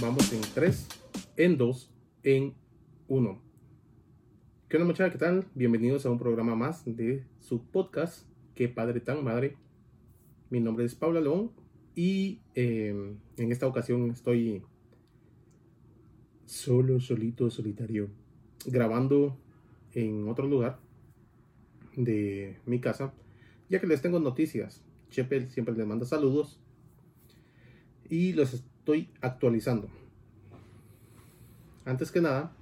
vamos en 3, en 2, en 1. ¿Qué onda muchachos? ¿Qué tal? Bienvenidos a un programa más de su podcast, Qué Padre Tan Madre. Mi nombre es Paula León y eh, en esta ocasión estoy solo, solito, solitario, grabando en otro lugar de mi casa, ya que les tengo noticias. Chepe siempre les manda saludos y los estoy actualizando. Antes que nada,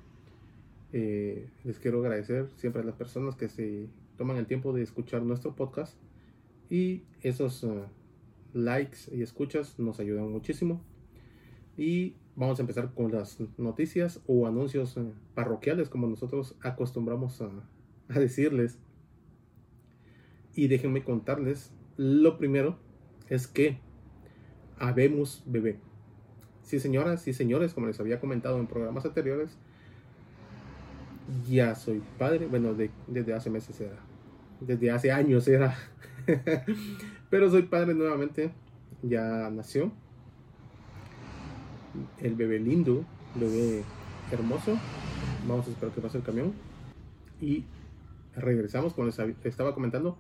eh, les quiero agradecer siempre a las personas que se toman el tiempo de escuchar nuestro podcast y esos uh, likes y escuchas nos ayudan muchísimo. Y vamos a empezar con las noticias o anuncios uh, parroquiales como nosotros acostumbramos a decirles. Y déjenme contarles, lo primero es que habemos bebé. Sí, señoras y señores, como les había comentado en programas anteriores, ya soy padre. Bueno, desde hace meses era. Desde hace años era. Pero soy padre nuevamente. Ya nació. El bebé lindo, bebé hermoso. Vamos a esperar que pase el camión. Y regresamos, como les estaba comentando.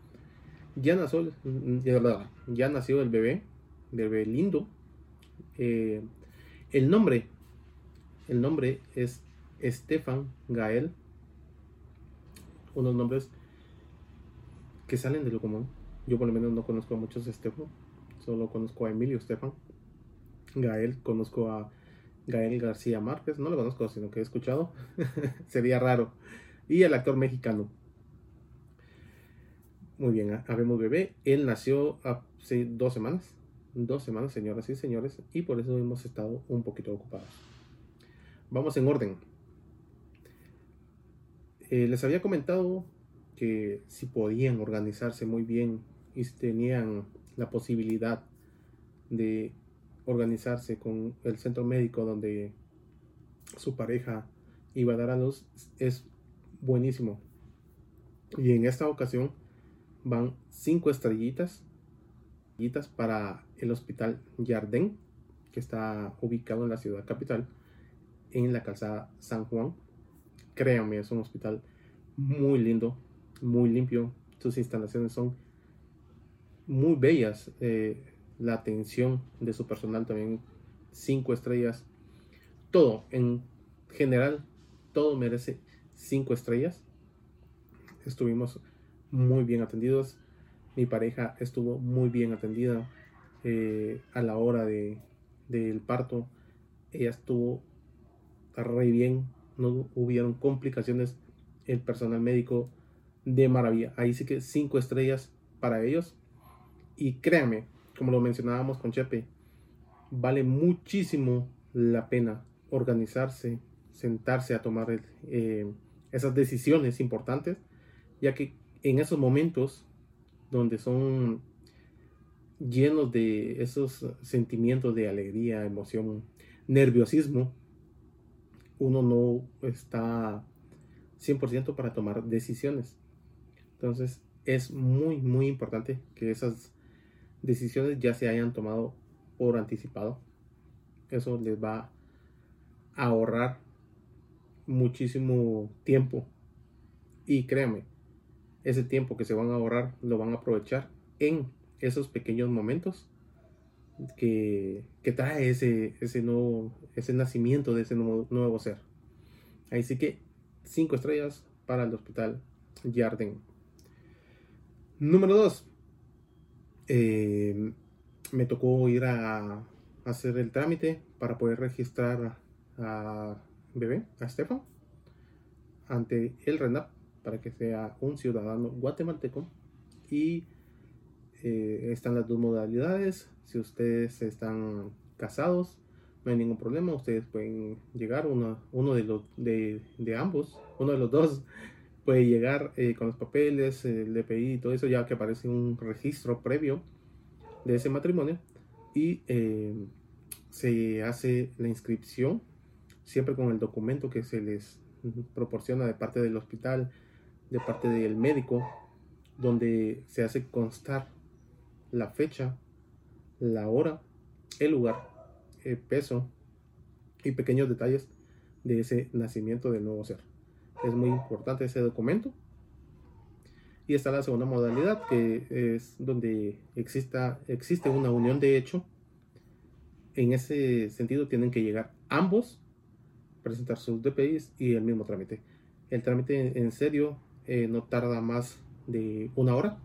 Ya nació, ya nació el bebé, bebé lindo. Eh, el nombre, el nombre es Estefan Gael. Unos nombres que salen de lo común. Yo por lo menos no conozco a muchos Estefan. Solo conozco a Emilio Estefan. Gael, conozco a Gael García Márquez. No lo conozco, sino que he escuchado. Sería raro. Y el actor mexicano. Muy bien, habemos bebé. Él nació hace dos semanas dos semanas, señoras y señores, y por eso hemos estado un poquito ocupados. Vamos en orden. Eh, les había comentado que si podían organizarse muy bien y si tenían la posibilidad de organizarse con el centro médico donde su pareja iba a dar a luz, es buenísimo. Y en esta ocasión van cinco estrellitas para el Hospital Jardín, que está ubicado en la ciudad capital, en la calzada San Juan. Créanme, es un hospital muy lindo, muy limpio. Sus instalaciones son muy bellas. Eh, la atención de su personal también, cinco estrellas. Todo, en general, todo merece cinco estrellas. Estuvimos muy bien atendidos mi pareja estuvo muy bien atendida eh, a la hora de, del parto. Ella estuvo re bien, no hubieron complicaciones. El personal médico de maravilla. Ahí sí que cinco estrellas para ellos. Y créanme, como lo mencionábamos con Chepe, vale muchísimo la pena organizarse, sentarse a tomar eh, esas decisiones importantes, ya que en esos momentos donde son llenos de esos sentimientos de alegría, emoción, nerviosismo, uno no está 100% para tomar decisiones. Entonces es muy, muy importante que esas decisiones ya se hayan tomado por anticipado. Eso les va a ahorrar muchísimo tiempo. Y créanme, ese tiempo que se van a ahorrar lo van a aprovechar en esos pequeños momentos que, trae ese, ese, nuevo, ese nacimiento de ese nuevo, ser. Así sí que cinco estrellas para el hospital Jardín. Número 2. Eh, me tocó ir a hacer el trámite para poder registrar a bebé, a Stefan, ante el RENAP para que sea un ciudadano guatemalteco y eh, están las dos modalidades. Si ustedes están casados, no hay ningún problema. Ustedes pueden llegar, uno, uno de, los, de, ambos, uno de los dos puede llegar eh, con los papeles, el DPI y todo eso, ya que aparece un registro previo de ese matrimonio y eh, se hace la inscripción siempre con el documento que se les proporciona de parte del hospital de parte del médico donde se hace constar la fecha, la hora, el lugar, el peso y pequeños detalles de ese nacimiento del nuevo ser. Es muy importante ese documento. Y está la segunda modalidad, que es donde exista, existe una unión de hecho. En ese sentido tienen que llegar ambos, presentar sus DPIs y el mismo trámite. El trámite en serio eh, no tarda más de una hora.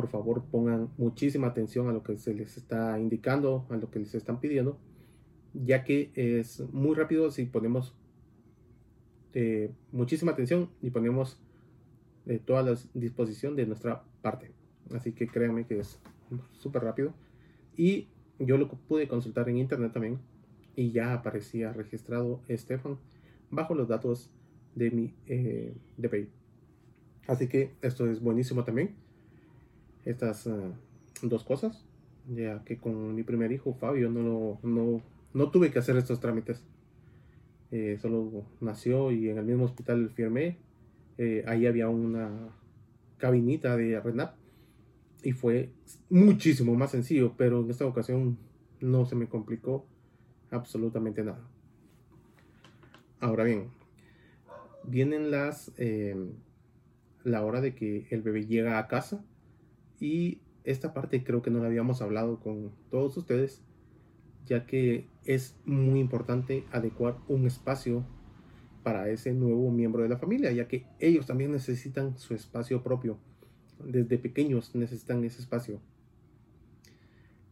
Por favor pongan muchísima atención a lo que se les está indicando, a lo que les están pidiendo ya que es muy rápido si ponemos eh, muchísima atención y ponemos eh, toda la disposición de nuestra parte. Así que créanme que es súper rápido. Y yo lo pude consultar en internet también y ya aparecía registrado Estefan bajo los datos de mi eh, DPI. Así que esto es buenísimo también. Estas dos cosas, ya que con mi primer hijo Fabio no, no no tuve que hacer estos trámites. Eh, solo nació y en el mismo hospital firmé. Eh, ahí había una cabinita de RENAP y fue muchísimo más sencillo, pero en esta ocasión no se me complicó absolutamente nada. Ahora bien, vienen las eh, la hora de que el bebé llega a casa y esta parte creo que no la habíamos hablado con todos ustedes ya que es muy importante adecuar un espacio para ese nuevo miembro de la familia, ya que ellos también necesitan su espacio propio. Desde pequeños necesitan ese espacio.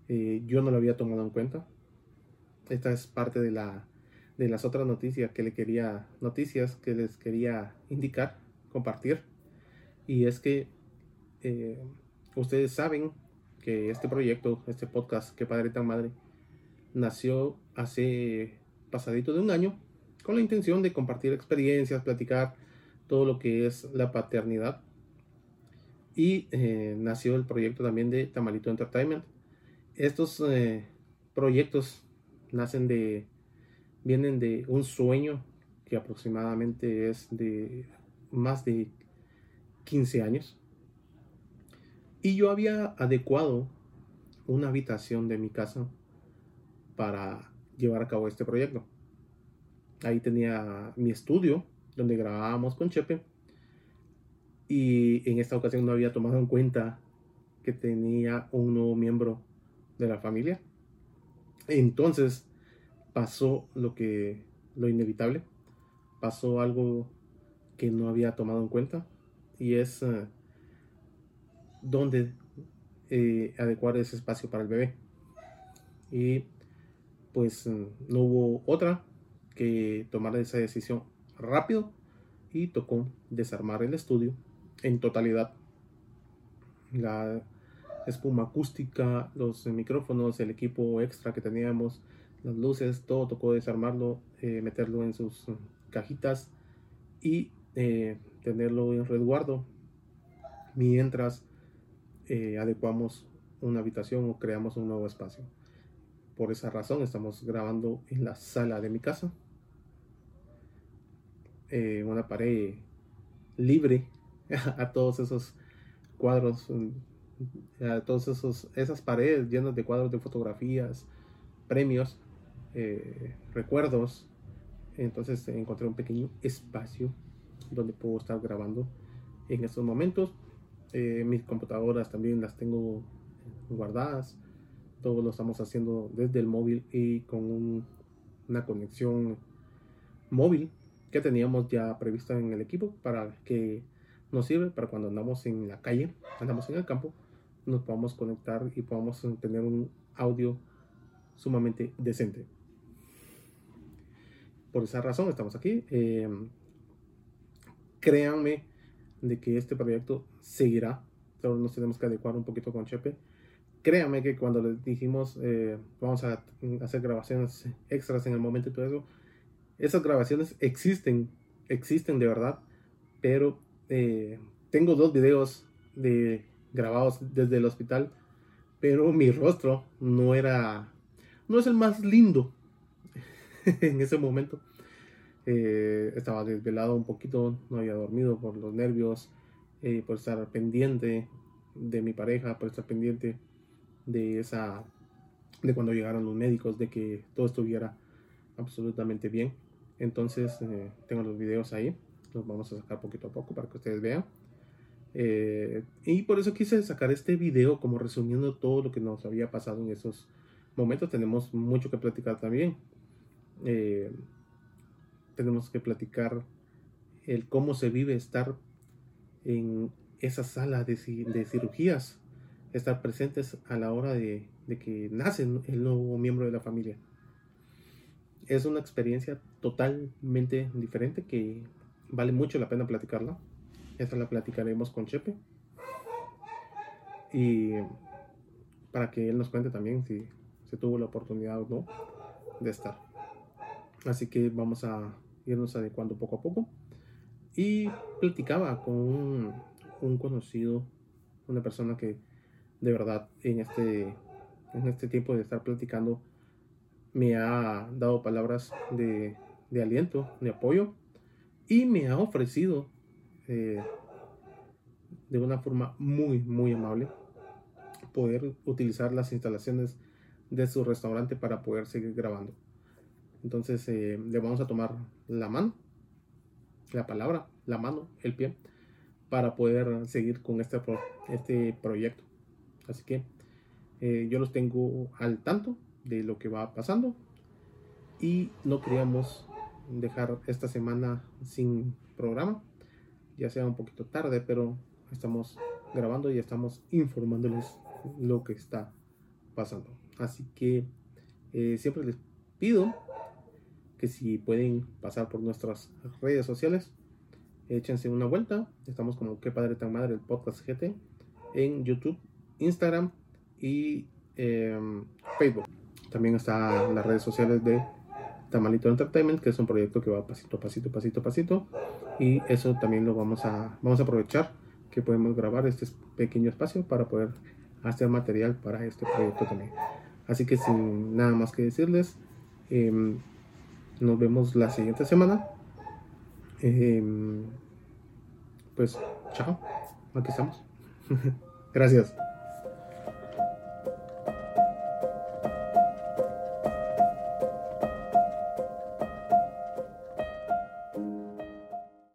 Eh, yo no lo había tomado en cuenta. Esta es parte de, la, de las otras noticias que le quería, noticias que les quería indicar, compartir. Y es que eh, ustedes saben que este proyecto, este podcast, que padre tan madre, nació hace pasadito de un año con la intención de compartir experiencias, platicar todo lo que es la paternidad. Y eh, nació el proyecto también de Tamalito Entertainment. Estos eh, proyectos nacen de, vienen de un sueño que aproximadamente es de más de 15 años. Y yo había adecuado una habitación de mi casa para llevar a cabo este proyecto. Ahí tenía mi estudio donde grabábamos con Chepe y en esta ocasión no había tomado en cuenta que tenía un nuevo miembro de la familia. Entonces pasó lo que lo inevitable, pasó algo que no había tomado en cuenta y es uh, dónde eh, adecuar ese espacio para el bebé. Y pues no hubo otra que tomar esa decisión rápido y tocó desarmar el estudio en totalidad. La espuma acústica, los micrófonos, el equipo extra que teníamos, las luces, todo tocó desarmarlo, eh, meterlo en sus cajitas y eh, tenerlo en resguardo mientras eh, adecuamos una habitación o creamos un nuevo espacio. Por esa razón estamos grabando en la sala de mi casa. Eh, una pared libre a todos esos cuadros, mm, a esos esas paredes llenas de cuadros de fotografías, premios, eh, recuerdos. Entonces encontré un pequeño espacio donde puedo estar grabando en estos momentos. Eh, mis computadoras también las tengo guardadas todo lo estamos haciendo desde el móvil y con una conexión móvil que teníamos ya prevista en el equipo para que nos sirve para cuando andamos en la calle, andamos en el campo, nos podamos conectar y podamos tener un audio sumamente decente. Por esa razón estamos aquí. Em, créanme de que este proyecto seguirá. Solo nos tenemos que adecuar un poquito con Chepe créanme que cuando les dijimos eh, vamos a hacer grabaciones extras en el momento y todo eso, esas grabaciones existen, existen de verdad, pero eh, tengo dos videos de grabados desde el hospital, pero mi rostro no era, no es el más lindo en ese momento. Eh, estaba desvelado un poquito, no había dormido por los nervios, por estar pendiente de mi pareja, por estar pendiente de esa de cuando llegaron los médicos, de que todo estuviera absolutamente bien. Entonces, eh, tengo los videos ahí, los vamos a sacar poquito a poco para que ustedes vean. Eh, y por eso quise sacar este video como resumiendo todo lo que nos había pasado en esos momentos. Tenemos mucho que platicar también. Eh, tenemos que platicar el cómo se vive estar en esa sala de, cirugías, estar presentes a la hora de que nace el nuevo miembro de la familia. Es una experiencia totalmente diferente que vale mucho la pena platicarla. Esta la platicaremos con Chepe. Y para que él nos cuente también si se tuvo la oportunidad o no de estar. Así que vamos a irnos adecuando poco a poco. Y platicaba con un, conocido, una persona que de verdad en este en este tiempo de estar platicando me ha dado palabras de, aliento, de apoyo y me ha ofrecido eh, de una forma muy, muy amable poder utilizar las instalaciones de su restaurante para poder seguir grabando. Entonces eh, le vamos a tomar la mano, la palabra, la mano, el pie, para poder seguir con este, este proyecto. Así que eh, yo los tengo al tanto de lo que va pasando y no queríamos dejar esta semana sin programa, ya sea un poquito tarde, pero estamos grabando y estamos informándoles lo que está pasando. Así que eh, siempre les pido que si pueden pasar por nuestras redes sociales, échense una vuelta. Estamos como Qué Padre Tan Madre, el podcast GT, en YouTube, Instagram y em, Facebook. También está las redes sociales de Tamalito Entertainment, que es un proyecto que va pasito, pasito, pasito, pasito. Y eso también lo vamos a, vamos a aprovechar que podemos grabar este pequeño espacio para poder hacer material para este proyecto también. Así que sin nada más que decirles, em, nos vemos la siguiente semana. Em, pues chao, aquí estamos. Gracias.